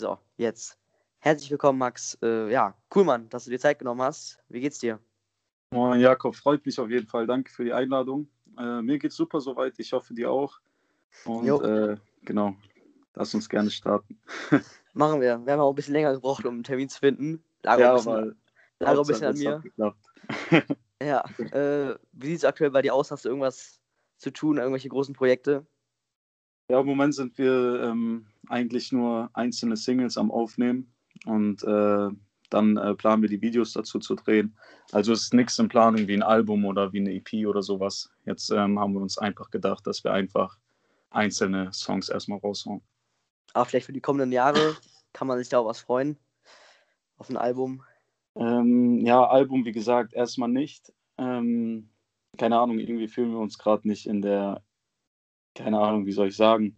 So, jetzt. Herzlich willkommen, Max. Äh, ja, cool, Mann, dass du dir Zeit genommen hast. Wie geht's dir? Moin, Jakob, freut mich auf jeden Fall. Danke für die Einladung. Äh, mir geht's super soweit. Ich hoffe, dir auch. Und äh, genau, lass uns gerne starten. Machen wir. Wir haben auch ein bisschen länger gebraucht, um einen Termin zu finden. Lag ja, ein bisschen, lag ein bisschen an mir. ja, äh, wie sieht es aktuell bei dir aus? Hast du irgendwas zu tun, irgendwelche großen Projekte? Ja, im Moment sind wir ähm, eigentlich nur einzelne Singles am Aufnehmen und äh, dann äh, planen wir die Videos dazu zu drehen. Also es ist nichts in Planung wie ein Album oder wie eine EP oder sowas. Jetzt ähm, haben wir uns einfach gedacht, dass wir einfach einzelne Songs erstmal raushauen. Aber vielleicht für die kommenden Jahre kann man sich da auch was freuen. Auf ein Album. Ähm, ja, Album, wie gesagt, erstmal nicht. Ähm, keine Ahnung, irgendwie fühlen wir uns gerade nicht in der, keine Ahnung, wie soll ich sagen.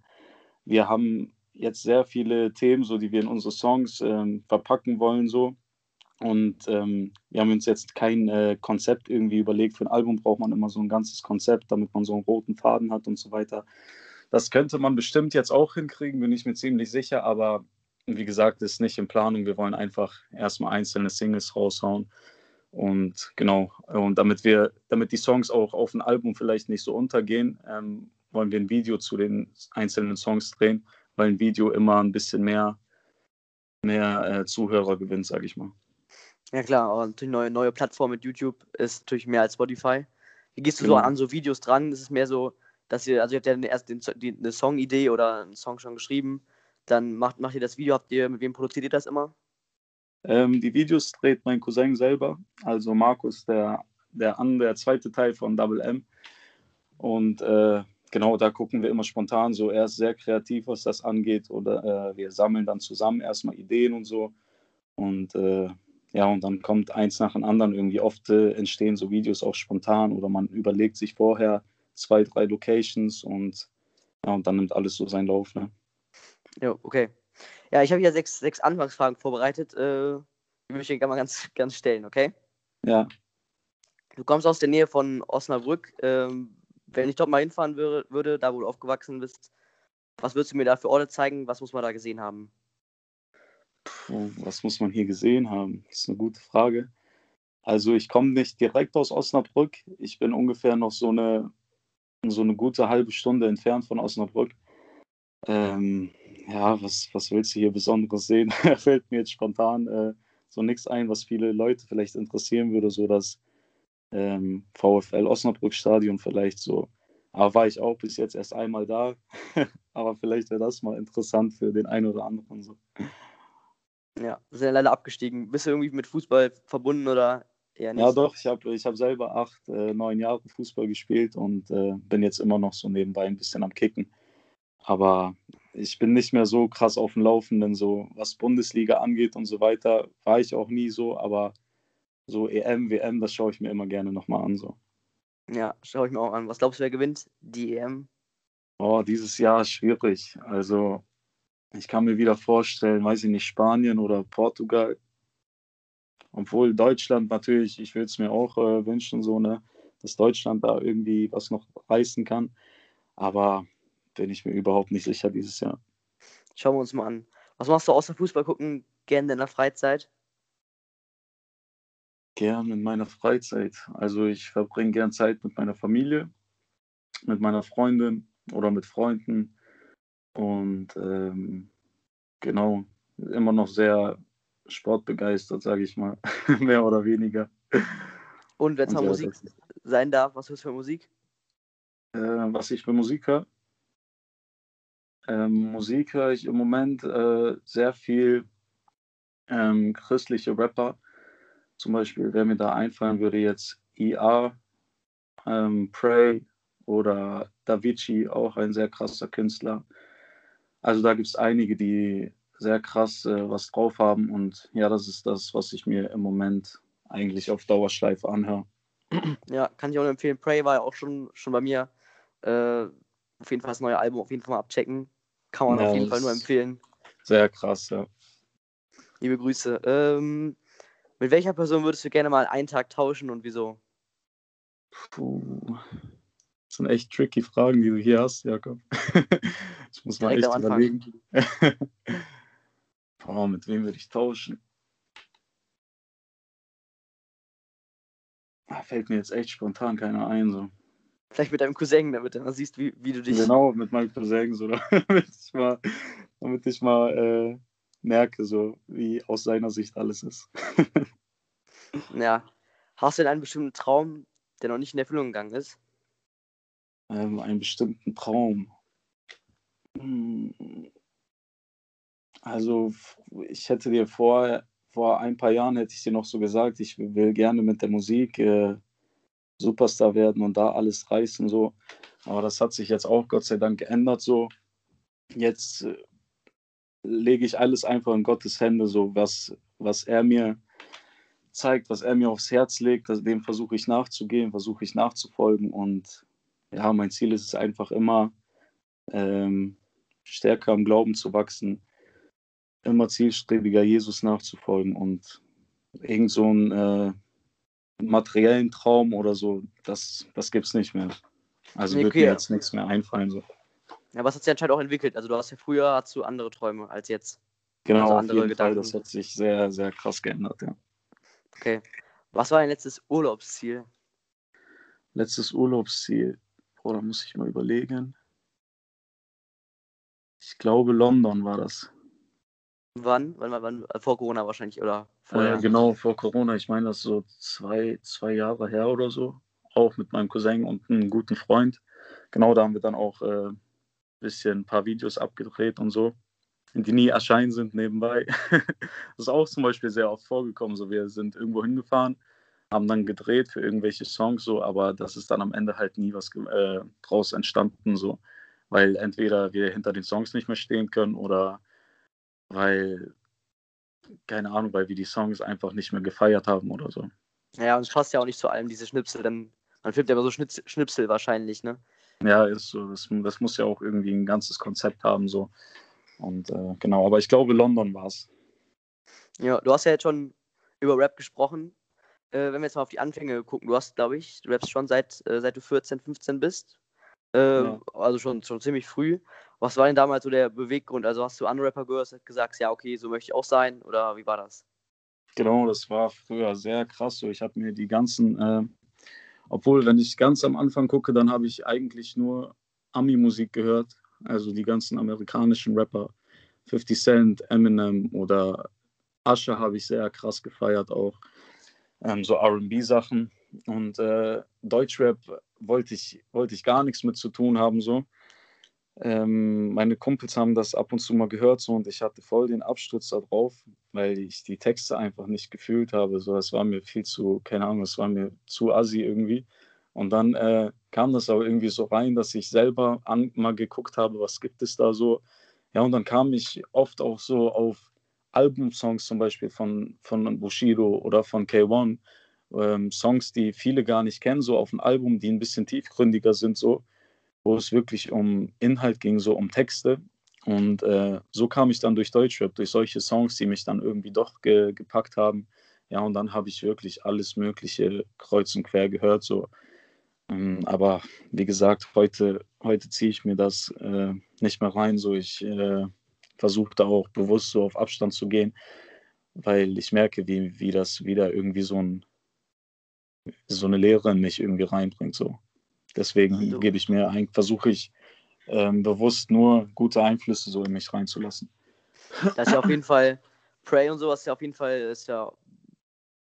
Wir haben jetzt sehr viele Themen, so die wir in unsere Songs ähm, verpacken wollen, so. Und ähm, wir haben uns jetzt kein äh, Konzept irgendwie überlegt. Für ein Album braucht man immer so ein ganzes Konzept, damit man so einen roten Faden hat und so weiter. Das könnte man bestimmt jetzt auch hinkriegen, bin ich mir ziemlich sicher, aber wie gesagt, ist nicht in Planung. Wir wollen einfach erstmal einzelne Singles raushauen. Und genau, und damit wir, damit die Songs auch auf ein Album vielleicht nicht so untergehen, ähm, wollen wir ein Video zu den einzelnen Songs drehen, weil ein Video immer ein bisschen mehr, mehr äh, Zuhörer gewinnt, sage ich mal. Ja klar, aber natürlich neue, neue Plattform mit YouTube ist natürlich mehr als Spotify. Wie gehst du genau. so an so Videos dran? Ist es mehr so, dass ihr, also ihr habt ja erst den, die, eine Songidee oder einen Song schon geschrieben, dann macht, macht ihr das Video, habt ihr, mit wem produziert ihr das immer? Ähm, die Videos dreht mein Cousin selber, also Markus, der, der, an, der zweite Teil von Double M. Und äh, genau, da gucken wir immer spontan so. Er ist sehr kreativ, was das angeht. Oder äh, wir sammeln dann zusammen erstmal Ideen und so. Und äh, ja, und dann kommt eins nach dem anderen. Irgendwie oft äh, entstehen so Videos auch spontan oder man überlegt sich vorher zwei, drei Locations und ja, und dann nimmt alles so seinen Lauf. Ne? Ja, okay. Ja, ich habe hier sechs, sechs Anfangsfragen vorbereitet. Äh, die möchte ich gerne mal ganz, ganz stellen, okay? Ja. Du kommst aus der Nähe von Osnabrück. Ähm, wenn ich dort mal hinfahren würde, würde, da wo du aufgewachsen bist, was würdest du mir da für Orte zeigen? Was muss man da gesehen haben? Puh, was muss man hier gesehen haben? Das ist eine gute Frage. Also ich komme nicht direkt aus Osnabrück. Ich bin ungefähr noch so eine, so eine gute halbe Stunde entfernt von Osnabrück. Ähm, ja, was, was willst du hier Besonderes sehen? Fällt mir jetzt spontan äh, so nichts ein, was viele Leute vielleicht interessieren würde, so das ähm, VfL Osnabrück Stadion vielleicht so. Aber war ich auch bis jetzt erst einmal da. Aber vielleicht wäre das mal interessant für den einen oder anderen so. Ja, sind ja leider abgestiegen. Bist du irgendwie mit Fußball verbunden oder eher nicht? Ja, doch. Ich habe ich hab selber acht, äh, neun Jahre Fußball gespielt und äh, bin jetzt immer noch so nebenbei ein bisschen am Kicken. Aber ich bin nicht mehr so krass auf dem Laufenden, so was Bundesliga angeht und so weiter, war ich auch nie so, aber so EM, WM, das schaue ich mir immer gerne nochmal an. So. Ja, schaue ich mir auch an. Was glaubst du, wer gewinnt die EM? Oh, dieses Jahr ist schwierig. Also, ich kann mir wieder vorstellen, weiß ich nicht, Spanien oder Portugal. Obwohl Deutschland natürlich, ich würde es mir auch äh, wünschen, so, ne, dass Deutschland da irgendwie was noch reißen kann. Aber bin ich mir überhaupt nicht sicher dieses Jahr. Schauen wir uns mal an. Was machst du außer Fußball gucken gerne in der Freizeit? Gern in meiner Freizeit. Also ich verbringe gern Zeit mit meiner Familie, mit meiner Freundin oder mit Freunden. Und ähm, genau, immer noch sehr sportbegeistert, sage ich mal. Mehr oder weniger. Und wenn es mal Musik sein darf, was hörst du für Musik? Äh, was ich für Musik höre? Ähm, Musik höre ich im Moment äh, sehr viel ähm, christliche Rapper. Zum Beispiel, wer mir da einfallen würde, jetzt IA, ähm, Prey oder Davici, auch ein sehr krasser Künstler. Also da gibt es einige, die sehr krass äh, was drauf haben und ja, das ist das, was ich mir im Moment eigentlich auf Dauerschleife anhöre. Ja, kann ich auch empfehlen. Prey war ja auch schon, schon bei mir. Äh, auf jeden Fall das neue Album auf jeden Fall mal abchecken. Kann man ja, auf jeden Fall nur empfehlen. Sehr krass, ja. Liebe Grüße. Ähm, mit welcher Person würdest du gerne mal einen Tag tauschen und wieso? Puh. Das sind echt tricky Fragen, die du hier hast, Jakob. ich muss mal Direkt echt überlegen. Boah, mit wem würde ich tauschen? Ah, fällt mir jetzt echt spontan keiner ein. So. Vielleicht mit deinem Cousin, damit du mal siehst, wie, wie du dich. Genau, mit meinem Cousin, so, damit ich mal, damit ich mal äh, merke, so wie aus seiner Sicht alles ist. ja. Hast du denn einen bestimmten Traum, der noch nicht in Erfüllung gegangen ist? Ähm, einen bestimmten Traum. Hm. Also, ich hätte dir vor, vor ein paar Jahren hätte ich dir noch so gesagt, ich will gerne mit der Musik äh, Superstar werden und da alles reißen so. Aber das hat sich jetzt auch Gott sei Dank geändert so. Jetzt äh, lege ich alles einfach in Gottes Hände so, was was er mir zeigt, was er mir aufs Herz legt, dem versuche ich nachzugehen, versuche ich nachzufolgen und ja, mein Ziel ist es einfach immer ähm, stärker im Glauben zu wachsen, immer zielstrebiger Jesus nachzufolgen und irgend so einen äh, materiellen Traum oder so, das, das gibt es nicht mehr. Also okay, wird mir jetzt nichts mehr einfallen. So. Ja, was hat sich anscheinend auch entwickelt? Also du hast ja früher hast du andere Träume als jetzt. Genau, also andere auf jeden Gedanken. Fall, das hat sich sehr, sehr krass geändert, ja. Okay. Was war dein letztes Urlaubsziel? Letztes Urlaubsziel. Boah, da muss ich mal überlegen. Ich glaube, London war das. Wann? Wann, wann, wann? Vor Corona wahrscheinlich, oder? Äh, genau, vor Corona. Ich meine, das ist so zwei, zwei Jahre her oder so. Auch mit meinem Cousin und einem guten Freund. Genau, da haben wir dann auch äh, bisschen ein paar Videos abgedreht und so, die nie erscheinen sind nebenbei. das ist auch zum Beispiel sehr oft vorgekommen. So, wir sind irgendwo hingefahren, haben dann gedreht für irgendwelche Songs, so, aber das ist dann am Ende halt nie was äh, draus entstanden, so weil entweder wir hinter den Songs nicht mehr stehen können oder weil, keine Ahnung, weil wir die Songs einfach nicht mehr gefeiert haben oder so. Ja, und es passt ja auch nicht zu allem, diese Schnipsel, denn man filmt ja immer so Schnipsel wahrscheinlich, ne? Ja, ist so. Das, das muss ja auch irgendwie ein ganzes Konzept haben, so. Und äh, genau, aber ich glaube, London war es. Ja, du hast ja jetzt schon über Rap gesprochen. Äh, wenn wir jetzt mal auf die Anfänge gucken, du hast, glaube ich, du rappst schon seit, äh, seit du 14, 15 bist. Äh, ja. Also schon, schon ziemlich früh. Was war denn damals so der Beweggrund? Also hast du andere Rapper gehört und gesagt, ja, okay, so möchte ich auch sein? Oder wie war das? Genau, das war früher sehr krass. So, ich habe mir die ganzen, äh, obwohl, wenn ich ganz am Anfang gucke, dann habe ich eigentlich nur Ami-Musik gehört. Also die ganzen amerikanischen Rapper. 50 Cent, Eminem oder Asche habe ich sehr krass gefeiert auch. Ähm, so RB-Sachen. Und äh, Deutschrap wollte ich, wollte ich gar nichts mit zu tun haben. So. Ähm, meine Kumpels haben das ab und zu mal gehört so, und ich hatte voll den Absturz da drauf, weil ich die Texte einfach nicht gefühlt habe. So, es war mir viel zu, keine Ahnung, es war mir zu assi irgendwie. Und dann äh, kam das auch irgendwie so rein, dass ich selber an, mal geguckt habe, was gibt es da so. Ja, und dann kam ich oft auch so auf Albumsongs zum Beispiel von, von Bushido oder von K1, ähm, Songs, die viele gar nicht kennen, so auf ein Album, die ein bisschen tiefgründiger sind, so, wo es wirklich um Inhalt ging, so um Texte. Und äh, so kam ich dann durch Deutschrap, durch solche Songs, die mich dann irgendwie doch ge gepackt haben. Ja, und dann habe ich wirklich alles Mögliche kreuz und quer gehört. So. Ähm, aber wie gesagt, heute, heute ziehe ich mir das äh, nicht mehr rein. So. Ich äh, versuche da auch bewusst so auf Abstand zu gehen, weil ich merke, wie, wie das wieder irgendwie so ein so eine Lehre in mich irgendwie reinbringt. So. Deswegen also. gebe ich mir ein, versuche ich ähm, bewusst nur gute Einflüsse so in mich reinzulassen. Das ist ja auf jeden Fall, Pray und sowas ist ja auf jeden Fall, ist ja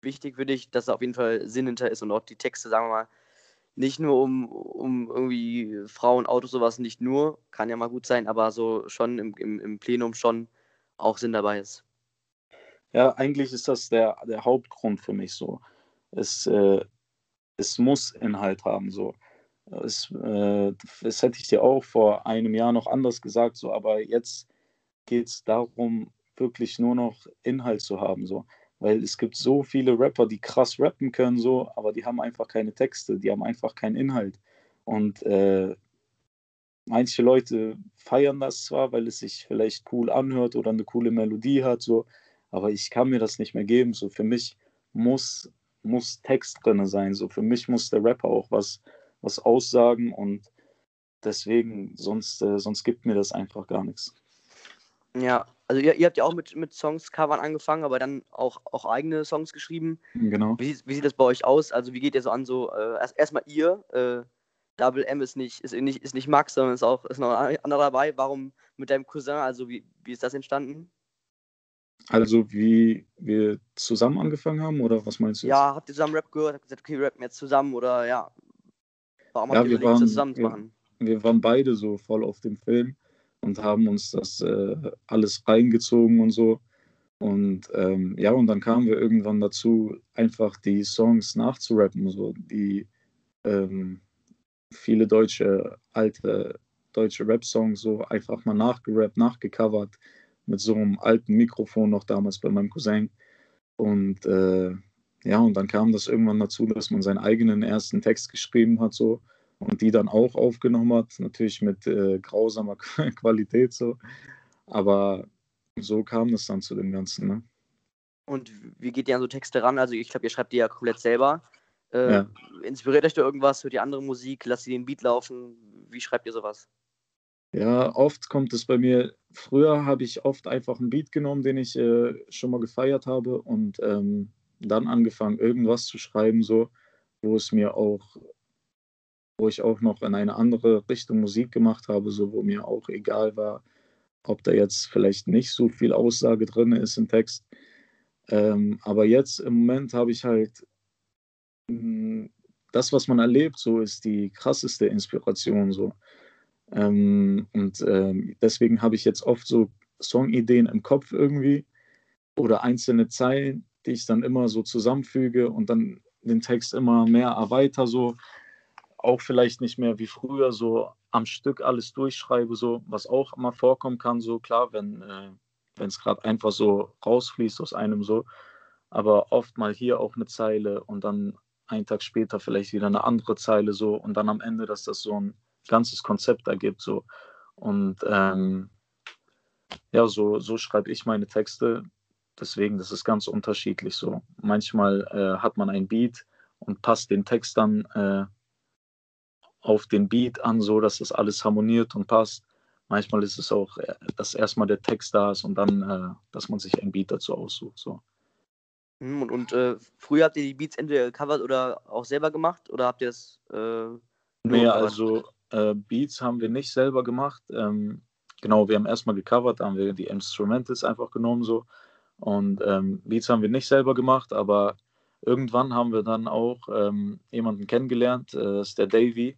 wichtig für dich, dass da auf jeden Fall Sinn hinter ist und auch die Texte, sagen wir mal, nicht nur um, um irgendwie Frauen, Autos, sowas, nicht nur, kann ja mal gut sein, aber so schon im, im, im Plenum schon auch Sinn dabei ist. Ja, eigentlich ist das der, der Hauptgrund für mich so es, äh, es muss Inhalt haben. So. Es, äh, das hätte ich dir auch vor einem Jahr noch anders gesagt, so, aber jetzt geht es darum, wirklich nur noch Inhalt zu haben. So. Weil es gibt so viele Rapper, die krass rappen können, so, aber die haben einfach keine Texte, die haben einfach keinen Inhalt. Und äh, manche Leute feiern das zwar, weil es sich vielleicht cool anhört oder eine coole Melodie hat, so, aber ich kann mir das nicht mehr geben. So für mich muss muss Text drin sein. So für mich muss der Rapper auch was, was aussagen und deswegen, sonst, äh, sonst gibt mir das einfach gar nichts. Ja, also ihr, ihr habt ja auch mit, mit Songs-Covern angefangen, aber dann auch, auch eigene Songs geschrieben. Genau. Wie, wie sieht das bei euch aus? Also wie geht ihr so an so, äh, erst, erstmal ihr, äh, Double M ist nicht, ist nicht, ist nicht Max, sondern ist auch ist noch ein anderer dabei. Warum mit deinem Cousin? Also wie, wie ist das entstanden? Also wie wir zusammen angefangen haben oder was meinst du? Jetzt? Ja, habt ihr zusammen Rap gehört? Habt ihr gesagt, okay, wir rappen jetzt zusammen oder ja? Warum ja, habt ihr überlegt, das zusammen zu machen? Wir, wir, waren beide so voll auf dem Film und haben uns das äh, alles reingezogen und so. Und ähm, ja, und dann kamen wir irgendwann dazu, einfach die Songs nachzurappen, so die ähm, viele deutsche, alte deutsche Rap-Songs so einfach mal nachgerappt, nachgecovert mit so einem alten Mikrofon noch damals bei meinem Cousin. Und äh, ja, und dann kam das irgendwann dazu, dass man seinen eigenen ersten Text geschrieben hat so und die dann auch aufgenommen hat, natürlich mit äh, grausamer Qualität so. Aber so kam es dann zu dem Ganzen. Ne? Und wie geht ihr an so Texte ran? Also ich glaube, ihr schreibt die ja komplett selber. Äh, ja. Inspiriert euch da irgendwas? Hört ihr andere Musik? Lasst ihr den Beat laufen? Wie schreibt ihr sowas? Ja, oft kommt es bei mir. Früher habe ich oft einfach einen Beat genommen, den ich äh, schon mal gefeiert habe und ähm, dann angefangen, irgendwas zu schreiben, so, wo es mir auch, wo ich auch noch in eine andere Richtung Musik gemacht habe, so wo mir auch egal war, ob da jetzt vielleicht nicht so viel Aussage drin ist im Text. Ähm, aber jetzt im Moment habe ich halt hm, das, was man erlebt, so ist die krasseste Inspiration so. Ähm, und ähm, deswegen habe ich jetzt oft so Songideen im Kopf irgendwie oder einzelne Zeilen, die ich dann immer so zusammenfüge und dann den Text immer mehr erweiter, so auch vielleicht nicht mehr wie früher so am Stück alles durchschreibe, so was auch immer vorkommen kann, so klar, wenn äh, wenn es gerade einfach so rausfließt aus einem so, aber oft mal hier auch eine Zeile und dann einen Tag später vielleicht wieder eine andere Zeile so und dann am Ende, dass das so ein ganzes Konzept ergibt. So. Und ähm, ja, so, so schreibe ich meine Texte. Deswegen, das ist ganz unterschiedlich so. Manchmal äh, hat man ein Beat und passt den Text dann äh, auf den Beat an, so dass das alles harmoniert und passt. Manchmal ist es auch, äh, dass erstmal der Text da ist und dann, äh, dass man sich ein Beat dazu aussucht. So. Hm, und, und äh, früher habt ihr die Beats entweder gecovert oder auch selber gemacht oder habt ihr es? Äh, nee, also äh, Beats haben wir nicht selber gemacht. Ähm, genau, wir haben erstmal gecovert, da haben wir die Instrumentals einfach genommen so. Und ähm, Beats haben wir nicht selber gemacht, aber irgendwann haben wir dann auch ähm, jemanden kennengelernt, äh, das ist der Davy.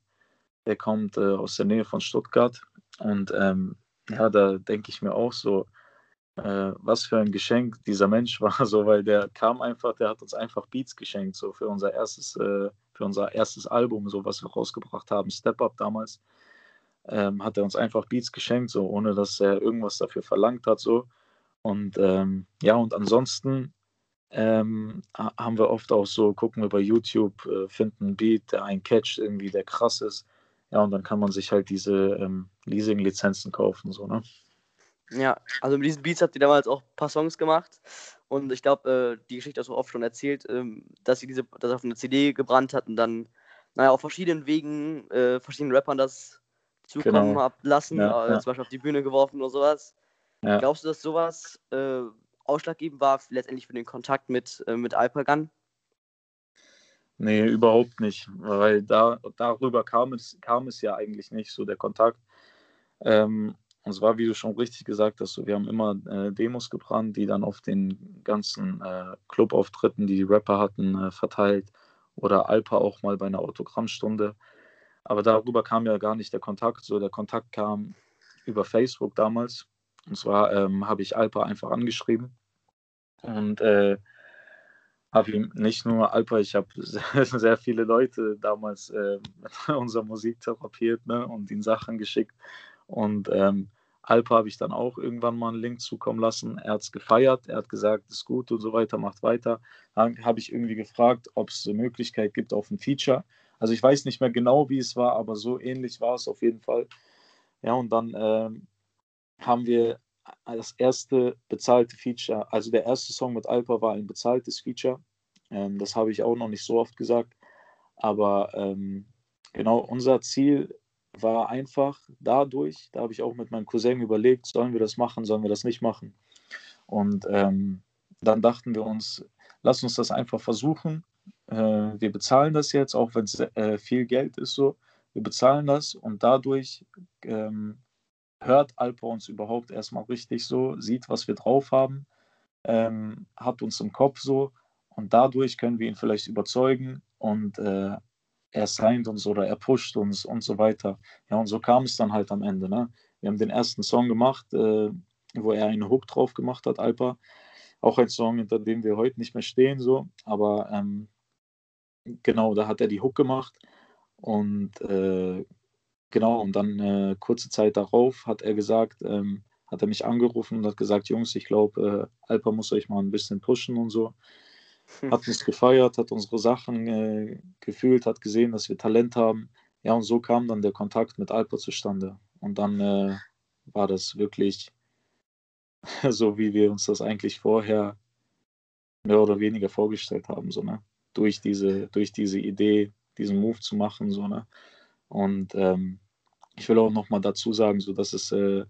Der kommt äh, aus der Nähe von Stuttgart. Und ähm, ja, da denke ich mir auch so, äh, was für ein Geschenk dieser Mensch war, so, weil der kam einfach, der hat uns einfach Beats geschenkt, so für unser erstes, äh, für unser erstes Album, so was wir rausgebracht haben, Step Up damals, ähm, hat er uns einfach Beats geschenkt, so ohne dass er irgendwas dafür verlangt hat, so. Und ähm, ja, und ansonsten ähm, haben wir oft auch so, gucken wir bei YouTube, äh, finden einen Beat, der einen catcht, irgendwie, der krass ist. Ja, und dann kann man sich halt diese ähm, Leasing-Lizenzen kaufen, so, ne? Ja, also mit diesen Beats habt ihr damals auch ein paar Songs gemacht. Und ich glaube, äh, die Geschichte hast du oft schon erzählt, ähm, dass ihr diese, das auf eine CD gebrannt hat und dann, naja, auf verschiedenen Wegen, äh, verschiedenen Rappern das zukommen genau. habt lassen, ja, ja. zum Beispiel auf die Bühne geworfen oder sowas. Ja. Glaubst du, dass sowas äh, ausschlaggebend war, letztendlich für den Kontakt mit, äh, mit Alpagan? Nee, überhaupt nicht, weil da, darüber kam es, kam es ja eigentlich nicht, so der Kontakt. Ähm, und es war, wie du schon richtig gesagt hast, so, wir haben immer äh, Demos gebrannt, die dann auf den ganzen äh, Clubauftritten, die die Rapper hatten, äh, verteilt. Oder Alpa auch mal bei einer Autogrammstunde. Aber darüber kam ja gar nicht der Kontakt. So, der Kontakt kam über Facebook damals. Und zwar ähm, habe ich Alpa einfach angeschrieben und äh, habe ihm nicht nur Alpa, ich habe sehr, sehr, viele Leute damals äh, mit unserer Musik therapiert ne, und ihnen Sachen geschickt. Und ähm, Alpa habe ich dann auch irgendwann mal einen Link zukommen lassen. Er hat es gefeiert, er hat gesagt, ist gut und so weiter, macht weiter. Dann habe ich irgendwie gefragt, ob es eine Möglichkeit gibt auf ein Feature. Also ich weiß nicht mehr genau, wie es war, aber so ähnlich war es auf jeden Fall. Ja, und dann ähm, haben wir das erste bezahlte Feature, also der erste Song mit Alpa war ein bezahltes Feature. Ähm, das habe ich auch noch nicht so oft gesagt. Aber ähm, genau unser Ziel war einfach dadurch, da habe ich auch mit meinem Cousin überlegt, sollen wir das machen, sollen wir das nicht machen. Und ähm, dann dachten wir uns, lass uns das einfach versuchen. Äh, wir bezahlen das jetzt, auch wenn es äh, viel Geld ist so. Wir bezahlen das und dadurch ähm, hört Alpa uns überhaupt erstmal richtig so, sieht, was wir drauf haben, ähm, hat uns im Kopf so und dadurch können wir ihn vielleicht überzeugen und äh, er signed uns oder er pusht uns und so weiter. Ja, und so kam es dann halt am Ende. Ne? Wir haben den ersten Song gemacht, äh, wo er einen Hook drauf gemacht hat, Alpa. Auch ein Song, hinter dem wir heute nicht mehr stehen, so. Aber ähm, genau, da hat er die Hook gemacht. Und äh, genau, und dann äh, kurze Zeit darauf hat er gesagt, ähm, hat er mich angerufen und hat gesagt, Jungs, ich glaube, äh, Alpa muss euch mal ein bisschen pushen und so. Hat uns gefeiert, hat unsere Sachen äh, gefühlt, hat gesehen, dass wir Talent haben. Ja, und so kam dann der Kontakt mit Alpa zustande. Und dann äh, war das wirklich so, wie wir uns das eigentlich vorher mehr oder weniger vorgestellt haben, so, ne? Durch diese, durch diese Idee, diesen Move zu machen, so, ne? Und ähm, ich will auch nochmal dazu sagen, so dass es äh,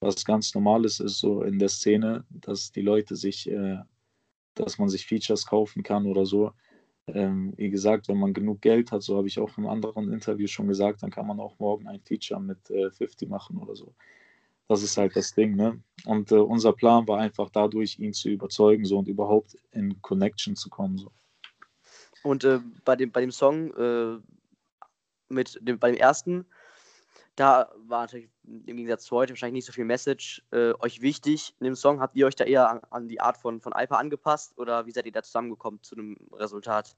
was ganz Normales ist, so in der Szene, dass die Leute sich äh, dass man sich Features kaufen kann oder so. Ähm, wie gesagt, wenn man genug Geld hat, so habe ich auch im anderen Interview schon gesagt, dann kann man auch morgen ein Feature mit äh, 50 machen oder so. Das ist halt das Ding, ne? Und äh, unser Plan war einfach dadurch, ihn zu überzeugen, so und überhaupt in Connection zu kommen. So. Und äh, bei, dem, bei dem Song, äh, mit dem, bei dem ersten, da war natürlich im Gegensatz zu heute wahrscheinlich nicht so viel Message äh, euch wichtig in dem Song. Habt ihr euch da eher an, an, die Art von, von Alpa angepasst oder wie seid ihr da zusammengekommen zu einem Resultat?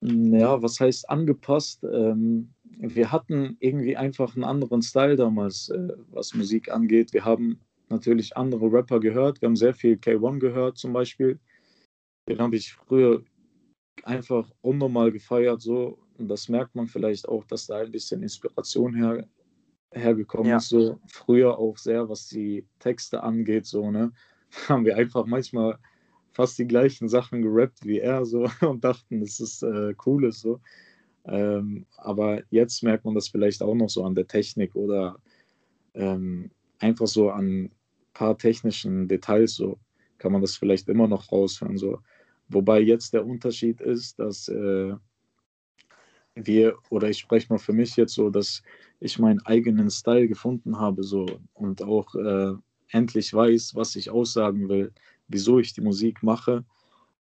Ja, was heißt angepasst? Ähm, wir hatten irgendwie einfach einen anderen Style damals, äh, was Musik angeht. Wir haben natürlich andere Rapper gehört. Wir haben sehr viel K1 gehört zum Beispiel. Den habe ich früher einfach unnormal gefeiert so. Und das merkt man vielleicht auch, dass da ein bisschen Inspiration her hergekommen ja. ist, so früher auch sehr, was die Texte angeht, so, ne, haben wir einfach manchmal fast die gleichen Sachen gerappt wie er so und dachten, das ist äh, cool ist so. Ähm, aber jetzt merkt man das vielleicht auch noch so an der Technik oder ähm, einfach so an ein paar technischen Details so kann man das vielleicht immer noch raushören so. Wobei jetzt der Unterschied ist, dass äh, wir, oder ich spreche mal für mich jetzt so, dass ich meinen eigenen Style gefunden habe so und auch äh, endlich weiß, was ich aussagen will, wieso ich die Musik mache.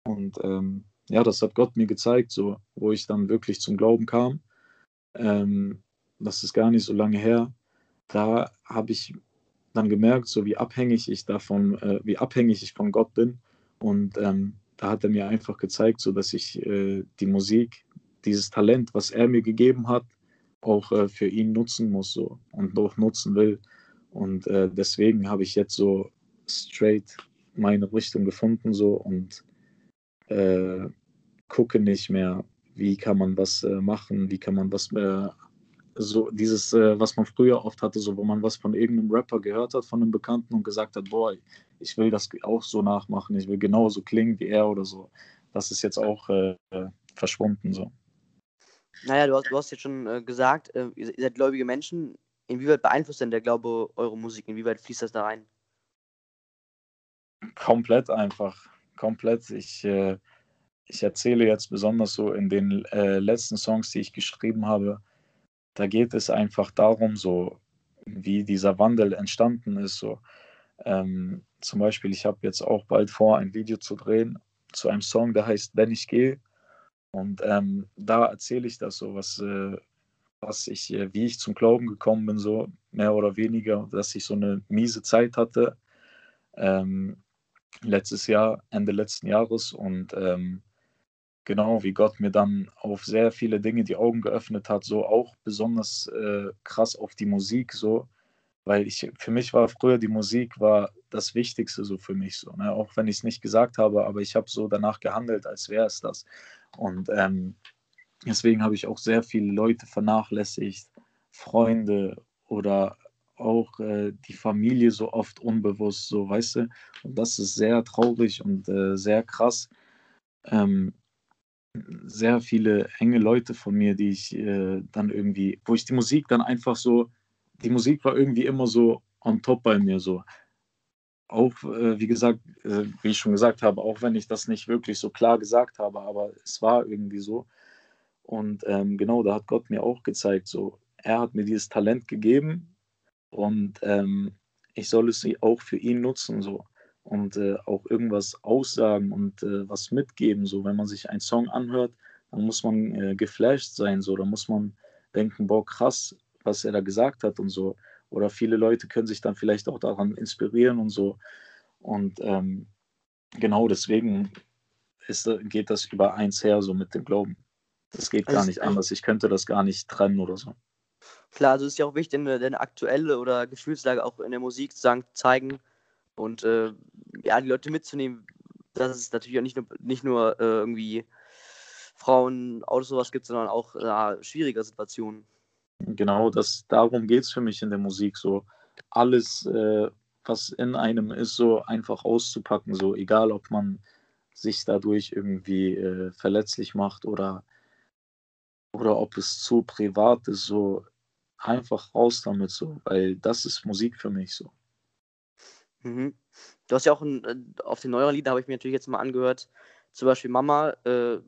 Und ähm, ja, das hat Gott mir gezeigt, so, wo ich dann wirklich zum Glauben kam. Ähm, das ist gar nicht so lange her. Da habe ich dann gemerkt, so wie abhängig ich davon, äh, wie abhängig ich von Gott bin. Und ähm, da hat er mir einfach gezeigt, so dass ich äh, die Musik dieses Talent, was er mir gegeben hat, auch äh, für ihn nutzen muss so, und auch nutzen will. Und äh, deswegen habe ich jetzt so straight meine Richtung gefunden so und äh, gucke nicht mehr, wie kann man was äh, machen, wie kann man was äh, so dieses, äh, was man früher oft hatte, so wo man was von irgendeinem Rapper gehört hat, von einem Bekannten und gesagt hat, boah, ich will das auch so nachmachen, ich will genauso klingen wie er oder so. Das ist jetzt auch verschwunden so. Naja, du hast, du hast jetzt schon äh, gesagt, äh, ihr, seid gläubige Menschen. Inwieweit beeinflusst denn der Glaube eure Musik? Inwieweit fließt das da rein? Komplett einfach. Komplett. Ich, äh, ich erzähle jetzt besonders so in den äh, letzten Songs, die ich geschrieben habe, da geht es einfach darum, so wie dieser Wandel entstanden ist. So. Ähm, zum Beispiel, ich habe jetzt auch bald vor, ein Video zu drehen zu einem Song, der heißt Wenn ich gehe. Und ähm, da erzähle ich das so, was, äh, was ich, äh, wie ich zum Glauben gekommen bin, so mehr oder weniger, dass ich so eine miese Zeit hatte ähm, letztes Jahr, Ende letzten Jahres und ähm, genau, wie Gott mir dann auf sehr viele Dinge die Augen geöffnet hat, so auch besonders äh, krass auf die Musik, so, weil ich, für mich war früher die Musik war das Wichtigste so für mich, so, ne? auch wenn ich es nicht gesagt habe, aber ich habe so danach gehandelt, als wäre es das. Und ähm, deswegen habe ich auch sehr viele Leute vernachlässigt, Freunde oder auch äh, die Familie so oft unbewusst, so weißt du. Und das ist sehr traurig und äh, sehr krass. Ähm, sehr viele enge Leute von mir, die ich äh, dann irgendwie, wo ich die Musik dann einfach so, die Musik war irgendwie immer so on top bei mir so. Auch, äh, wie gesagt, äh, wie ich schon gesagt habe, auch wenn ich das nicht wirklich so klar gesagt habe, aber es war irgendwie so. Und ähm, genau, da hat Gott mir auch gezeigt, so, er hat mir dieses Talent gegeben und ähm, ich soll es auch für ihn nutzen, so und äh, auch irgendwas aussagen und äh, was mitgeben. So, wenn man sich einen Song anhört, dann muss man äh, geflasht sein. So, da muss man denken, boah, krass, was er da gesagt hat und so. Oder viele Leute können sich dann vielleicht auch daran inspirieren und so. Und ähm, genau deswegen ist, geht das über eins her, so mit dem Glauben. Das geht gar also nicht anders. Ich könnte das gar nicht trennen oder so. Klar, also es ist ja auch wichtig, deine aktuelle oder Gefühlslage auch in der Musik zu zeigen, und äh, ja, die Leute mitzunehmen, dass es natürlich auch nicht nur, nicht nur äh, irgendwie Frauen, Autos sowas gibt, sondern auch äh, schwierige Situationen. Genau, das, darum geht es für mich in der Musik. So alles, äh, was in einem ist, so einfach auszupacken. So egal, ob man sich dadurch irgendwie äh, verletzlich macht oder, oder ob es zu privat ist, so einfach raus damit so, weil das ist Musik für mich so. Mhm. Du hast ja auch ein, äh, auf den neueren Liedern habe ich mir natürlich jetzt mal angehört, zum Beispiel Mama, äh,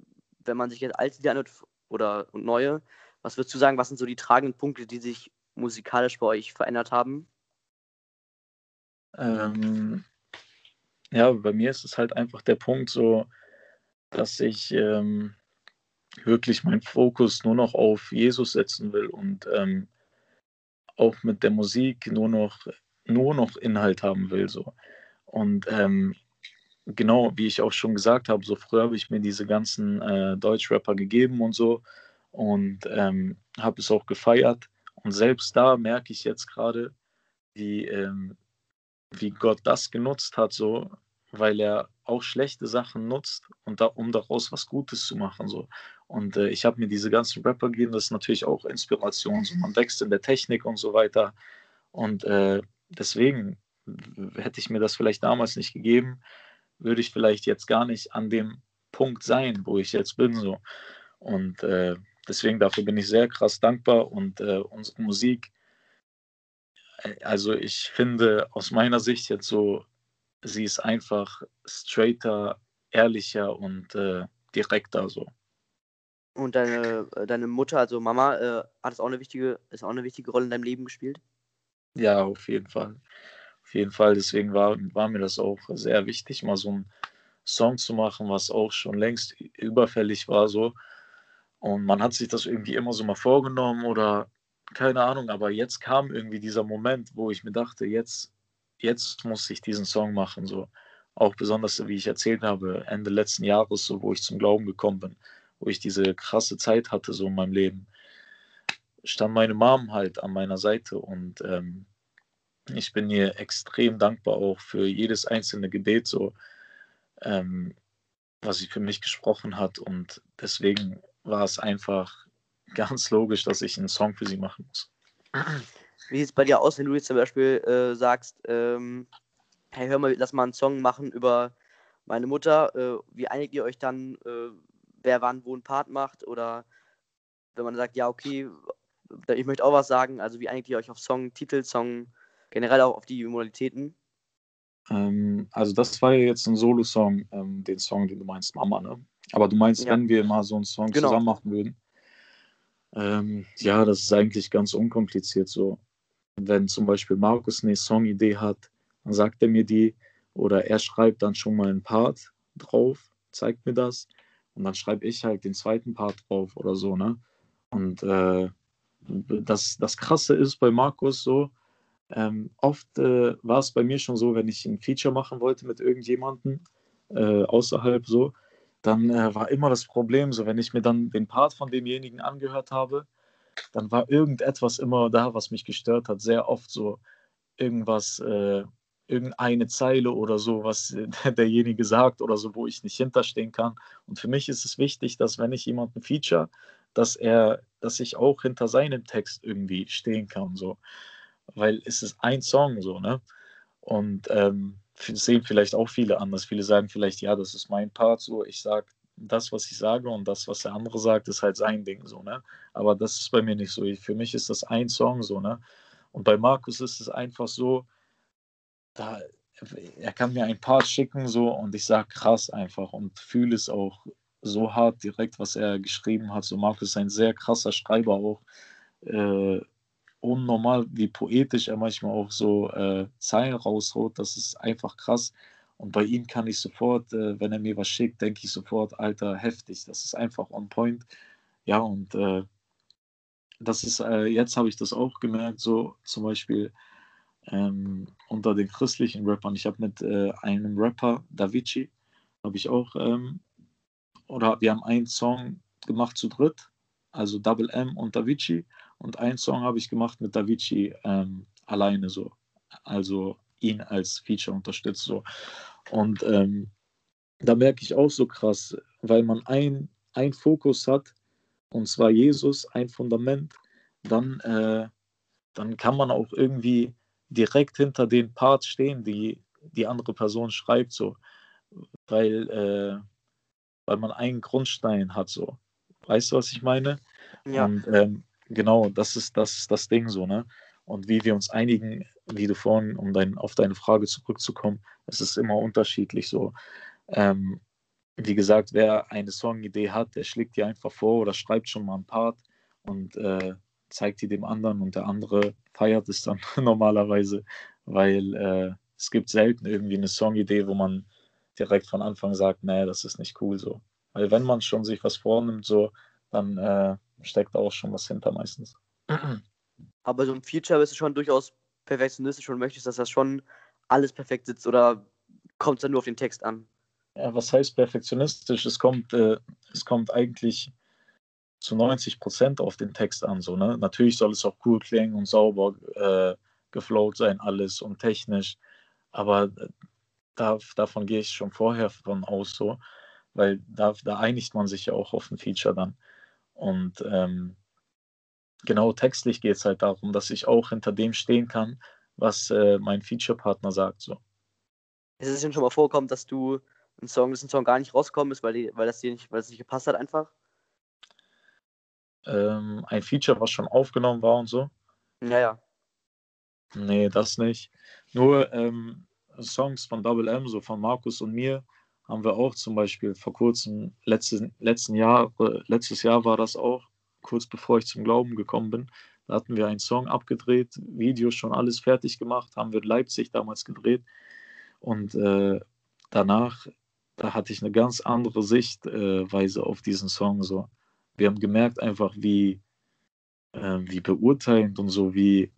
wenn man sich jetzt alte Lieder anhört oder und neue, was würdest du sagen, was sind so die tragenden Punkte, die sich musikalisch bei euch verändert haben? Ähm, ja, bei mir ist es halt einfach der Punkt so, dass ich ähm, wirklich meinen Fokus nur noch auf Jesus setzen will und ähm, auch mit der Musik nur noch nur noch Inhalt haben will. So. Und ähm, genau, wie ich auch schon gesagt habe, so früher habe ich mir diese ganzen äh, Deutschrapper gegeben und so und ähm, habe es auch gefeiert. Und selbst da merke ich jetzt gerade, wie, ähm, wie Gott das genutzt hat, so, weil er auch schlechte Sachen nutzt, und da, um daraus was Gutes zu machen. So. Und äh, ich habe mir diese ganzen Rapper gegeben, das ist natürlich auch Inspiration. So. Man wächst in der Technik und so weiter. Und äh, deswegen hätte ich mir das vielleicht damals nicht gegeben, würde ich vielleicht jetzt gar nicht an dem Punkt sein, wo ich jetzt bin. So. Und äh, deswegen dafür bin ich sehr krass dankbar und äh, unsere Musik, also ich finde aus meiner Sicht jetzt so, sie ist einfach straighter, ehrlicher und äh, direkter so. Und deine, äh, deine Mutter, also Mama, äh, hat es auch eine wichtige, ist auch eine wichtige Rolle in deinem Leben gespielt? Ja, auf jeden Fall. Auf jeden Fall. Deswegen war, war mir das auch sehr wichtig, mal so einen Song zu machen, was auch schon längst überfällig war. So. Und man hat sich das irgendwie immer so mal vorgenommen oder keine Ahnung, aber jetzt kam irgendwie dieser Moment, wo ich mir dachte, jetzt, jetzt muss ich diesen Song machen. So. Auch besonders, wie ich erzählt habe, Ende letzten Jahres, so, wo ich zum Glauben gekommen bin, wo ich diese krasse Zeit hatte, so in meinem Leben stand meine Mom halt an meiner Seite und ähm, ich bin ihr extrem dankbar auch für jedes einzelne Gebet, so ähm, was sie für mich gesprochen hat und deswegen war es einfach ganz logisch, dass ich einen Song für sie machen muss. Wie sieht es bei dir aus, wenn du jetzt zum Beispiel äh, sagst, ähm, hey, hör mal, lass mal einen Song machen über meine Mutter. Äh, wie einigt ihr euch dann, äh, wer wann wo einen Part macht? Oder wenn man sagt, ja, okay, ich möchte auch was sagen. Also, wie einigt ihr euch auf Song, Titel, Song, generell auch auf die Modalitäten? Ähm, also, das war ja jetzt ein Solo-Song, ähm, den Song, den du meinst, Mama, ne? Aber du meinst, ja. wenn wir mal so einen Song genau. zusammen machen würden? Ähm, ja, das ist eigentlich ganz unkompliziert so. Wenn zum Beispiel Markus eine Songidee hat, dann sagt er mir die oder er schreibt dann schon mal einen Part drauf, zeigt mir das und dann schreibe ich halt den zweiten Part drauf oder so, ne? Und äh, das, das Krasse ist bei Markus so, ähm, oft äh, war es bei mir schon so, wenn ich ein Feature machen wollte mit irgendjemandem äh, außerhalb so, dann äh, war immer das Problem so, wenn ich mir dann den Part von demjenigen angehört habe, dann war irgendetwas immer da, was mich gestört hat. Sehr oft so irgendwas, äh, irgendeine Zeile oder so, was derjenige sagt oder so, wo ich nicht hinterstehen kann. Und für mich ist es wichtig, dass wenn ich jemanden feature, dass er, dass ich auch hinter seinem Text irgendwie stehen kann, so. Weil es ist ein Song, so, ne? Und ähm, sehen vielleicht auch viele anders. Viele sagen vielleicht, ja, das ist mein Part, so. Ich sag, das, was ich sage und das, was der andere sagt, ist halt sein Ding so, ne? Aber das ist bei mir nicht so. Für mich ist das ein Song so, ne? Und bei Markus ist es einfach so, da, er kann mir ein Part schicken so und ich sage krass einfach und fühle es auch so hart direkt, was er geschrieben hat. So Markus ist ein sehr krasser Schreiber auch. Äh, unnormal, wie poetisch er manchmal auch so äh, Zeilen raushaut. Das ist einfach krass. Und bei ihm kann ich sofort, äh, wenn er mir was schickt, denke ich sofort, Alter, heftig. Das ist einfach on point. Ja, und äh, das ist, äh, jetzt habe ich das auch gemerkt, so zum Beispiel ähm, unter den christlichen Rappern. Ich habe mit äh, einem Rapper, Davici, habe ich auch, ähm, oder wir haben einen Song gemacht zu dritt, also Double M und Davici. Und einen Song habe ich gemacht mit Davici ähm, alleine so. Also ihn als Feature unterstützt so. Und ähm, da merke ich auch so krass, weil man ein, ein Fokus hat, und zwar Jesus, ein Fundament, dann, äh, dann kann man auch irgendwie direkt hinter den Parts stehen, die die andere Person schreibt, so, weil, äh, weil man einen Grundstein hat, so. Weißt du, was ich meine? Ja. Und ähm, genau, das ist, das das Ding so, ne? Und wie wir uns einigen, wie du vorhin, um dein, auf deine Frage zurückzukommen, es ist immer unterschiedlich so. Ähm, wie gesagt, wer eine Songidee hat, der schlägt die einfach vor oder schreibt schon mal ein Part und äh, zeigt die dem anderen und der andere feiert es dann normalerweise, weil äh, es gibt selten irgendwie eine Songidee, wo man direkt von Anfang sagt, nee, das ist nicht cool so. Weil wenn man schon sich was vornimmt, so, dann äh, steckt auch schon was hinter meistens. Aber so ein Feature bist du schon durchaus perfektionistisch und möchtest, dass das schon alles perfekt sitzt oder kommt es dann nur auf den Text an? Ja, was heißt perfektionistisch? Es kommt, äh, es kommt eigentlich zu 90 Prozent auf den Text an. So, ne? Natürlich soll es auch cool klingen und sauber äh, geflowt sein, alles und technisch. Aber äh, da, davon gehe ich schon vorher von aus so, weil da, da einigt man sich ja auch auf ein Feature dann. Und ähm, genau textlich geht es halt darum, dass ich auch hinter dem stehen kann, was äh, mein Feature-Partner sagt. So. Ist es denn schon mal vorgekommen, dass du ein Song, dass ein Song gar nicht rausgekommen ist, weil, die, weil das dir nicht, weil es nicht gepasst hat einfach? Ähm, ein Feature, was schon aufgenommen war und so? Ja, ja. Nee, das nicht. Nur ähm, Songs von Double M, so von Markus und mir, haben wir auch zum Beispiel vor kurzem, letzten, letzten Jahr, äh, letztes Jahr war das auch, kurz bevor ich zum Glauben gekommen bin. Da hatten wir einen Song abgedreht, Videos schon alles fertig gemacht, haben wir in Leipzig damals gedreht. Und äh, danach, da hatte ich eine ganz andere Sichtweise auf diesen Song. So. Wir haben gemerkt einfach, wie, äh, wie beurteilend und so, wie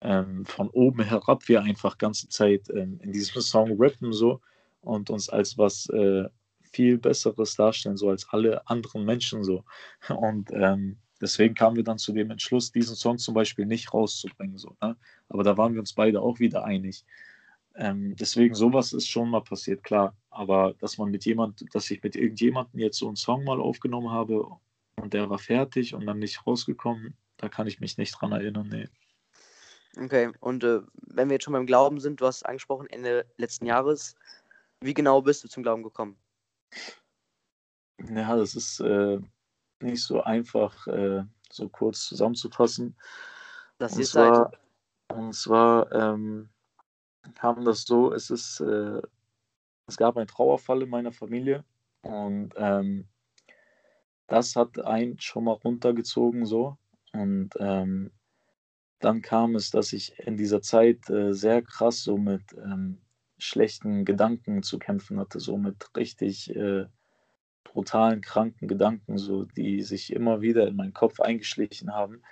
ähm, von oben herab wir einfach ganze Zeit ähm, in diesem Song rappen so und uns als was äh, viel Besseres darstellen, so als alle anderen Menschen so. Und ähm, deswegen kamen wir dann zu dem Entschluss, diesen Song zum Beispiel nicht rauszubringen. So, ne? Aber da waren wir uns beide auch wieder einig. Ähm, deswegen, sowas ist schon mal passiert, klar. Aber dass man mit jemand, dass ich mit irgendjemandem jetzt so einen Song mal aufgenommen habe und der war fertig und dann nicht rausgekommen, da kann ich mich nicht dran erinnern, nee. Okay, und äh, wenn wir jetzt schon beim Glauben sind, du hast angesprochen, Ende letzten Jahres, wie genau bist du zum Glauben gekommen? Ja, das ist äh, nicht so einfach, äh, so kurz zusammenzufassen. Das und, zwar, und zwar ähm, haben das so, es ist, äh, es gab einen Trauerfall in meiner Familie und ähm, das hat einen schon mal runtergezogen so und ähm, dann kam es, dass ich in dieser Zeit äh, sehr krass so mit ähm, schlechten Gedanken zu kämpfen hatte, so mit richtig äh, brutalen, kranken Gedanken, so die sich immer wieder in meinen Kopf eingeschlichen haben.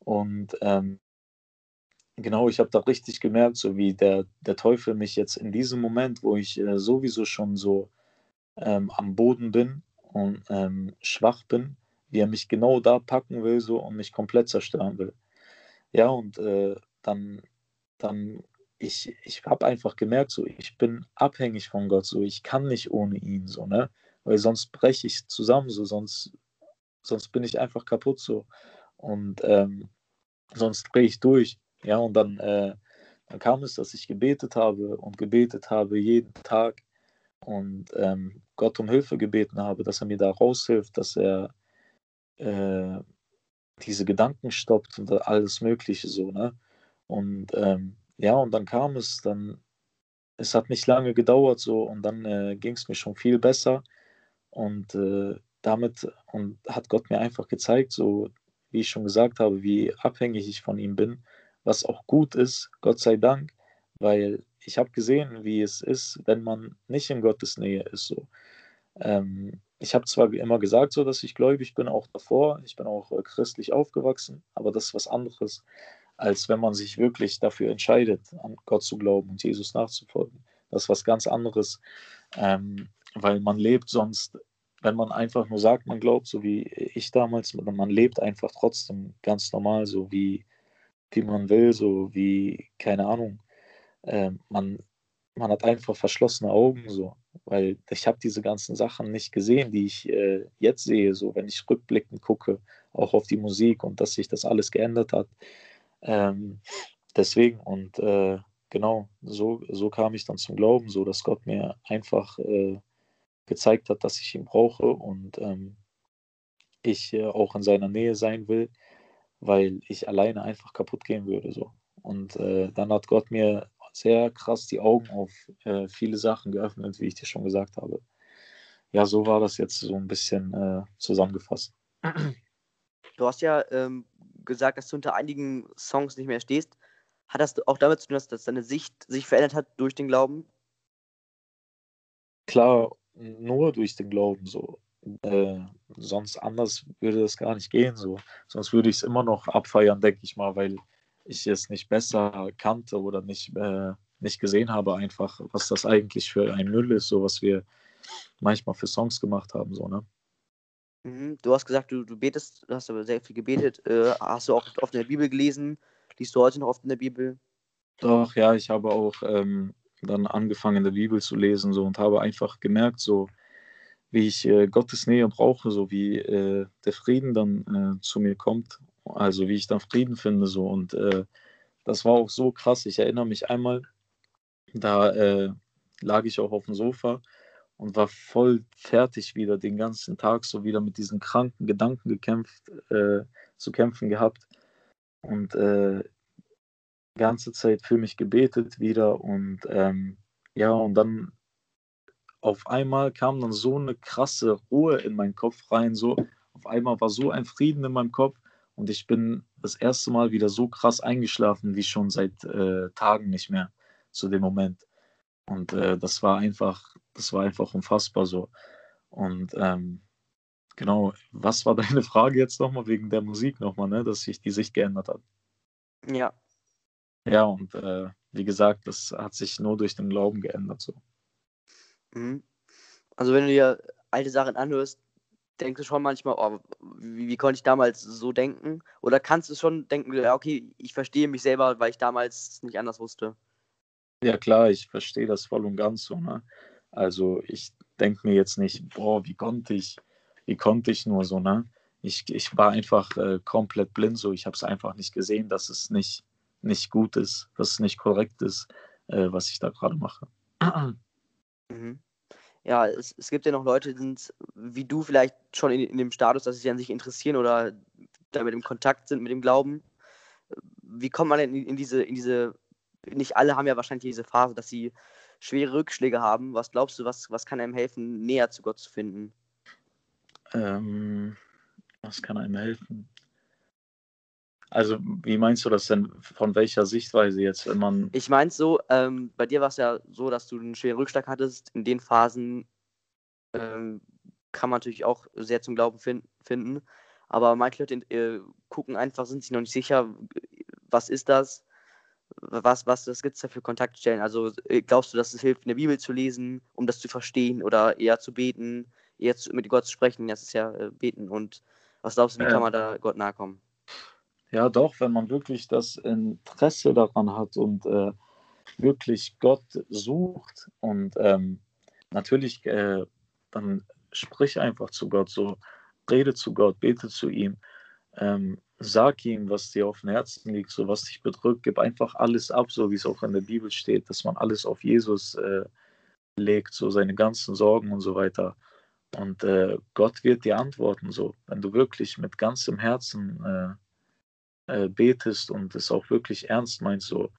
Und ähm, genau, ich habe da richtig gemerkt, so wie der, der Teufel mich jetzt in diesem Moment, wo ich äh, sowieso schon so ähm, am Boden bin und ähm, schwach bin, wie er mich genau da packen will so und mich komplett zerstören will. Ja, und äh, dann, dann ich, ich habe einfach gemerkt, so, ich bin abhängig von Gott, so, ich kann nicht ohne ihn, so, ne? Weil sonst breche ich zusammen, so, sonst, sonst bin ich einfach kaputt, so. Und ähm, sonst drehe ich durch, ja, und dann, äh, dann kam es, dass ich gebetet habe und gebetet habe jeden Tag. Und ähm, Gott um Hilfe gebeten habe, dass er mir da raushilft, dass er äh, diese Gedanken stoppt und alles Mögliche so, ne? Und ähm, ja, und dann kam es, dann, es hat nicht lange gedauert so und dann äh, ging es mir schon viel besser und äh, damit und hat Gott mir einfach gezeigt, so wie ich schon gesagt habe, wie abhängig ich von ihm bin, was auch gut ist, Gott sei Dank, weil ich habe gesehen, wie es ist, wenn man nicht in Gottes Nähe ist. So. Ähm, ich habe zwar immer gesagt, so, dass ich gläubig bin, auch davor, ich bin auch äh, christlich aufgewachsen, aber das ist was anderes, als wenn man sich wirklich dafür entscheidet, an Gott zu glauben und Jesus nachzufolgen. Das ist was ganz anderes, ähm, weil man lebt sonst, wenn man einfach nur sagt, man glaubt, so wie ich damals, man lebt einfach trotzdem ganz normal, so wie, wie man will, so wie, keine Ahnung, äh, man, man hat einfach verschlossene Augen, so, weil ich habe diese ganzen Sachen nicht gesehen, die ich äh, jetzt sehe, so wenn ich rückblickend gucke, auch auf die Musik und dass sich das alles geändert hat. Ähm, deswegen und äh, genau, so, so kam ich dann zum Glauben, so dass Gott mir einfach äh, gezeigt hat, dass ich ihn brauche und ähm, ich äh, auch in seiner Nähe sein will, weil ich alleine einfach kaputt gehen würde. So. Und äh, dann hat Gott mir sehr krass die Augen auf äh, viele Sachen geöffnet, wie ich dir schon gesagt habe. Ja, so war das jetzt so ein bisschen äh, zusammengefasst. Du hast ja ähm, gesagt, dass du unter einigen Songs nicht mehr stehst. Hat das auch damit zu tun, dass, dass deine Sicht sich verändert hat durch den Glauben? Klar, nur durch den Glauben so. Äh, sonst anders würde das gar nicht gehen so. Sonst würde ich es immer noch abfeiern, denke ich mal, weil ich es nicht besser kannte oder nicht, äh, nicht gesehen habe, einfach, was das eigentlich für ein Müll ist, so was wir manchmal für Songs gemacht haben, so, ne? Mhm. Du hast gesagt, du, du betest, du hast aber sehr viel gebetet. Äh, hast du auch oft in der Bibel gelesen? Liest du heute noch oft in der Bibel? Doch, ja, ich habe auch ähm, dann angefangen, in der Bibel zu lesen so und habe einfach gemerkt, so wie ich äh, Gottes Nähe brauche, so wie äh, der Frieden dann äh, zu mir kommt also wie ich dann Frieden finde so und äh, das war auch so krass. Ich erinnere mich einmal, da äh, lag ich auch auf dem Sofa und war voll fertig wieder den ganzen Tag so wieder mit diesen kranken Gedanken gekämpft, äh, zu kämpfen gehabt und äh, ganze Zeit für mich gebetet wieder und ähm, ja und dann auf einmal kam dann so eine krasse Ruhe in meinen Kopf rein, so auf einmal war so ein Frieden in meinem Kopf und ich bin das erste Mal wieder so krass eingeschlafen wie schon seit äh, Tagen nicht mehr zu dem Moment. Und äh, das war einfach, das war einfach unfassbar so. Und ähm, genau, was war deine Frage jetzt nochmal wegen der Musik nochmal, ne, dass sich die Sicht geändert hat? Ja. Ja, und äh, wie gesagt, das hat sich nur durch den Glauben geändert so. Mhm. Also wenn du dir alte Sachen anhörst, denkst du schon manchmal, oh, wie, wie, konnte ich damals so denken? Oder kannst du schon denken, ja, okay, ich verstehe mich selber, weil ich damals nicht anders wusste? Ja, klar, ich verstehe das voll und ganz so. Ne? Also ich denke mir jetzt nicht, boah, wie konnte ich, wie konnte ich nur so, ne? Ich, ich war einfach äh, komplett blind so. Ich habe es einfach nicht gesehen, dass es nicht, nicht gut ist, dass es nicht korrekt ist, äh, was ich da gerade mache. Mhm ja, es, es gibt ja noch Leute, die sind wie du vielleicht schon in, in dem Status, dass sie an sich interessieren oder damit im Kontakt sind mit dem Glauben. Wie kommt man denn in, in diese, in diese, nicht alle haben ja wahrscheinlich diese Phase, dass sie schwere Rückschläge haben. Was glaubst du, was, was kann einem helfen, näher zu Gott zu finden? Ähm, was kann einem helfen? Also, wie meinst du das denn? Von welcher Sichtweise jetzt, wenn man. Ich meine so, ähm, bei dir war es ja so, dass du einen schweren Rückschlag hattest. In den Phasen ähm, kann man natürlich auch sehr zum Glauben fin finden. Aber manche Leute äh, gucken einfach, sind sich noch nicht sicher, was ist das? Was, was, was gibt es da für Kontaktstellen? Also äh, glaubst du, dass es hilft, in der Bibel zu lesen, um das zu verstehen oder eher zu beten, eher zu, mit Gott zu sprechen? Das ist ja äh, beten. Und was glaubst du, wie kann man da Gott nahe kommen? Ja, doch, wenn man wirklich das Interesse daran hat und äh, wirklich Gott sucht und ähm, natürlich äh, dann sprich einfach zu Gott, so rede zu Gott, bete zu ihm, ähm, sag ihm, was dir auf dem Herzen liegt, so was dich bedrückt, gib einfach alles ab, so wie es auch in der Bibel steht, dass man alles auf Jesus äh, legt, so seine ganzen Sorgen und so weiter. Und äh, Gott wird dir antworten, so, wenn du wirklich mit ganzem Herzen äh, äh, betest und es auch wirklich ernst meinst, so.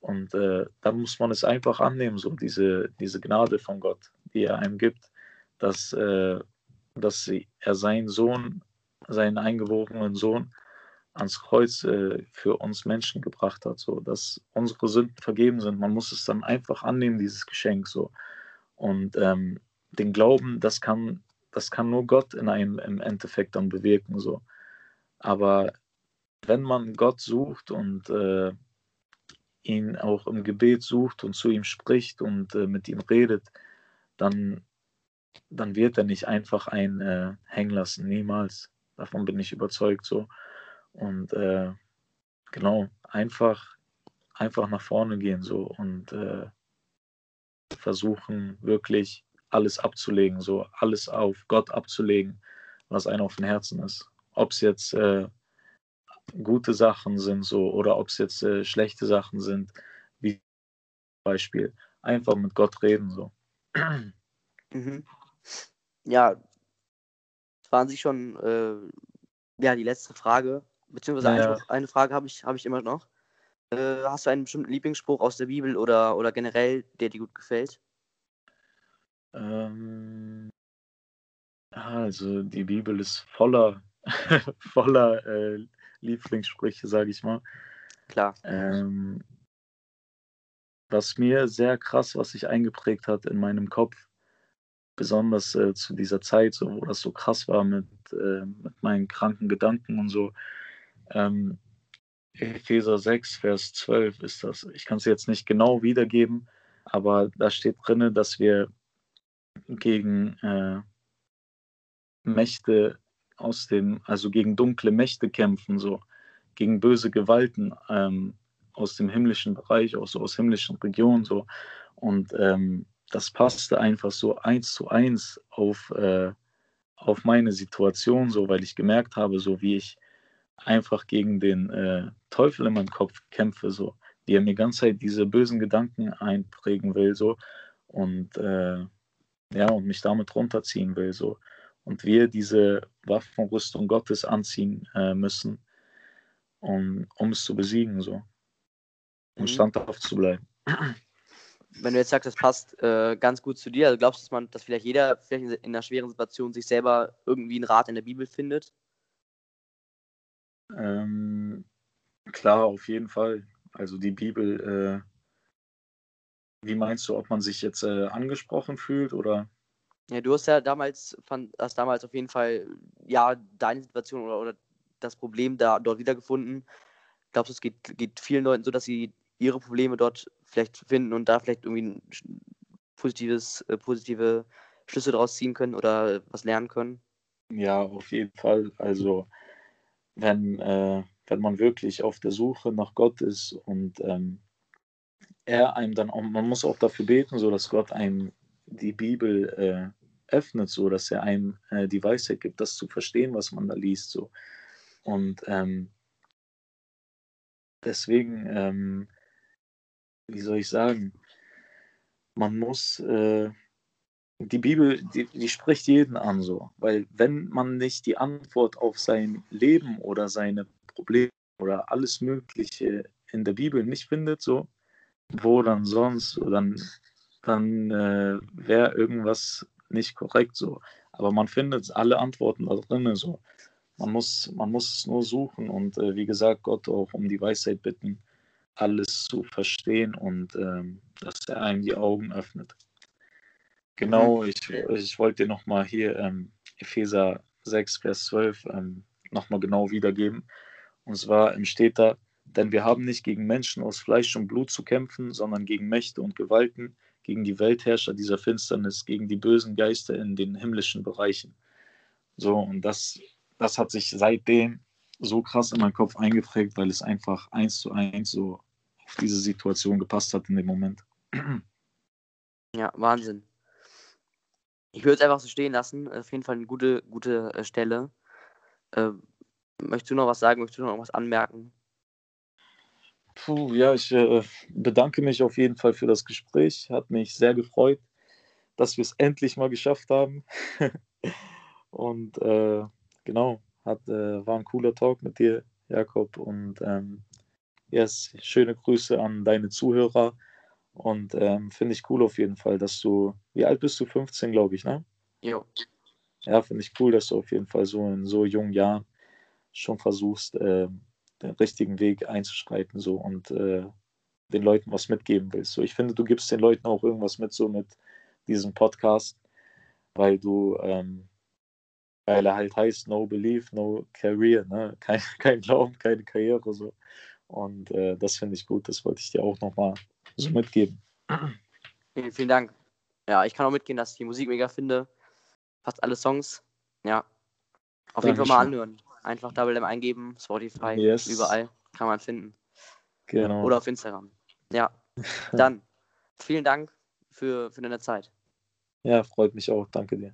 Und äh, dann muss man es einfach annehmen, so diese, diese Gnade von Gott, die er einem gibt, dass, äh, dass er seinen Sohn, seinen eingeborenen Sohn, ans Kreuz äh, für uns Menschen gebracht hat, so dass unsere Sünden vergeben sind. Man muss es dann einfach annehmen, dieses Geschenk so. Und ähm, den Glauben, das kann, das kann nur Gott in einem im Endeffekt dann bewirken. So. Aber wenn man Gott sucht und äh, ihn auch im Gebet sucht und zu ihm spricht und äh, mit ihm redet, dann, dann wird er nicht einfach einen äh, hängen lassen, niemals. Davon bin ich überzeugt so. Und äh, genau, einfach, einfach nach vorne gehen so und äh, versuchen wirklich alles abzulegen, so alles auf Gott abzulegen, was einem auf dem Herzen ist. Ob es jetzt äh, gute Sachen sind so oder ob es jetzt äh, schlechte Sachen sind, wie Beispiel einfach mit Gott reden so. Mhm. Ja, das waren Sie schon äh, ja die letzte Frage, beziehungsweise ja, eine, eine, Frage habe ich habe ich immer noch. Äh, hast du einen bestimmten Lieblingsspruch aus der Bibel oder oder generell, der dir gut gefällt? Ähm, also die Bibel ist voller, voller äh, Lieblingssprüche, sage ich mal. Klar. Ähm, was mir sehr krass, was sich eingeprägt hat in meinem Kopf, besonders äh, zu dieser Zeit, so, wo das so krass war mit, äh, mit meinen kranken Gedanken und so. Ähm, Epheser 6, Vers 12 ist das. Ich kann es jetzt nicht genau wiedergeben, aber da steht drin, dass wir gegen äh, Mächte aus dem, also gegen dunkle Mächte kämpfen, so gegen böse Gewalten ähm, aus dem himmlischen Bereich, auch so aus himmlischen Regionen, so. Und ähm, das passte einfach so eins zu eins auf, äh, auf meine Situation, so, weil ich gemerkt habe, so wie ich einfach gegen den äh, Teufel in meinem Kopf kämpfe, so, wie er mir die ganze Zeit diese bösen Gedanken einprägen will, so. Und äh, ja, und mich damit runterziehen will. So. Und wir diese Waffenrüstung Gottes anziehen äh, müssen, um, um es zu besiegen, so. Um mhm. standhaft zu bleiben. Wenn du jetzt sagst, das passt äh, ganz gut zu dir, also glaubst du, dass man, dass vielleicht jeder vielleicht in einer schweren Situation sich selber irgendwie einen Rat in der Bibel findet? Ähm, klar, auf jeden Fall. Also die Bibel äh, wie meinst du, ob man sich jetzt äh, angesprochen fühlt oder? Ja, du hast ja damals, fand, hast damals auf jeden Fall, ja, deine Situation oder, oder das Problem da dort wiedergefunden. Glaubst du, es geht, geht vielen Leuten so, dass sie ihre Probleme dort vielleicht finden und da vielleicht irgendwie ein positives, äh, positive Schlüsse daraus ziehen können oder was lernen können? Ja, auf jeden Fall. Also wenn, äh, wenn man wirklich auf der Suche nach Gott ist und ähm, er einem dann auch, man muss auch dafür beten, so dass Gott einem die Bibel äh, öffnet, so dass er einem äh, die Weisheit gibt, das zu verstehen, was man da liest, so. Und ähm, deswegen, ähm, wie soll ich sagen, man muss, äh, die Bibel, die, die, spricht jeden an, so, weil wenn man nicht die Antwort auf sein Leben oder seine Probleme oder alles Mögliche in der Bibel nicht findet, so, wo dann sonst, dann, dann äh, wäre irgendwas nicht korrekt so. Aber man findet alle Antworten da drin so. Man muss, man muss es nur suchen und äh, wie gesagt, Gott auch um die Weisheit bitten, alles zu verstehen und ähm, dass er einem die Augen öffnet. Genau, mhm. ich, ich wollte dir nochmal hier ähm, Epheser 6, Vers 12 ähm, nochmal genau wiedergeben. Und zwar steht da, denn wir haben nicht gegen Menschen aus Fleisch und Blut zu kämpfen, sondern gegen Mächte und Gewalten, gegen die Weltherrscher dieser Finsternis, gegen die bösen Geister in den himmlischen Bereichen. So, und das, das hat sich seitdem so krass in meinen Kopf eingeprägt, weil es einfach eins zu eins so auf diese Situation gepasst hat in dem Moment. Ja, Wahnsinn. Ich würde es einfach so stehen lassen. Auf jeden Fall eine gute, gute äh, Stelle. Äh, möchtest du noch was sagen? Möchtest du noch was anmerken? Puh, ja, ich äh, bedanke mich auf jeden Fall für das Gespräch. Hat mich sehr gefreut. dass wir es endlich mal geschafft haben. und äh, genau, hat, äh, war ein cooler Talk mit dir, Jakob. Und ähm, yes, schöne Grüße an deine Zuhörer. Und ähm, finde ich cool auf jeden Fall, dass du, wie alt bist du? 15, glaube ich, ne? Jo. Ja, finde ich cool, dass du auf jeden Fall so in so jungen Jahren schon versuchst, äh, den richtigen Weg einzuschreiten so und äh, den Leuten was mitgeben willst. So, ich finde, du gibst den Leuten auch irgendwas mit, so mit diesem Podcast, weil du, ähm, weil er halt heißt No Belief, No Career, ne? Kein, kein Glauben, keine Karriere so. Und äh, das finde ich gut, das wollte ich dir auch nochmal so mitgeben. Vielen, vielen Dank. Ja, ich kann auch mitgehen, dass ich die Musik mega finde. Fast alle Songs. Ja. Auf jeden Fall mal anhören. Einfach Double M eingeben, Spotify, yes. überall kann man finden. Genau. Oder auf Instagram. Ja. Dann vielen Dank für, für deine Zeit. Ja, freut mich auch. Danke dir.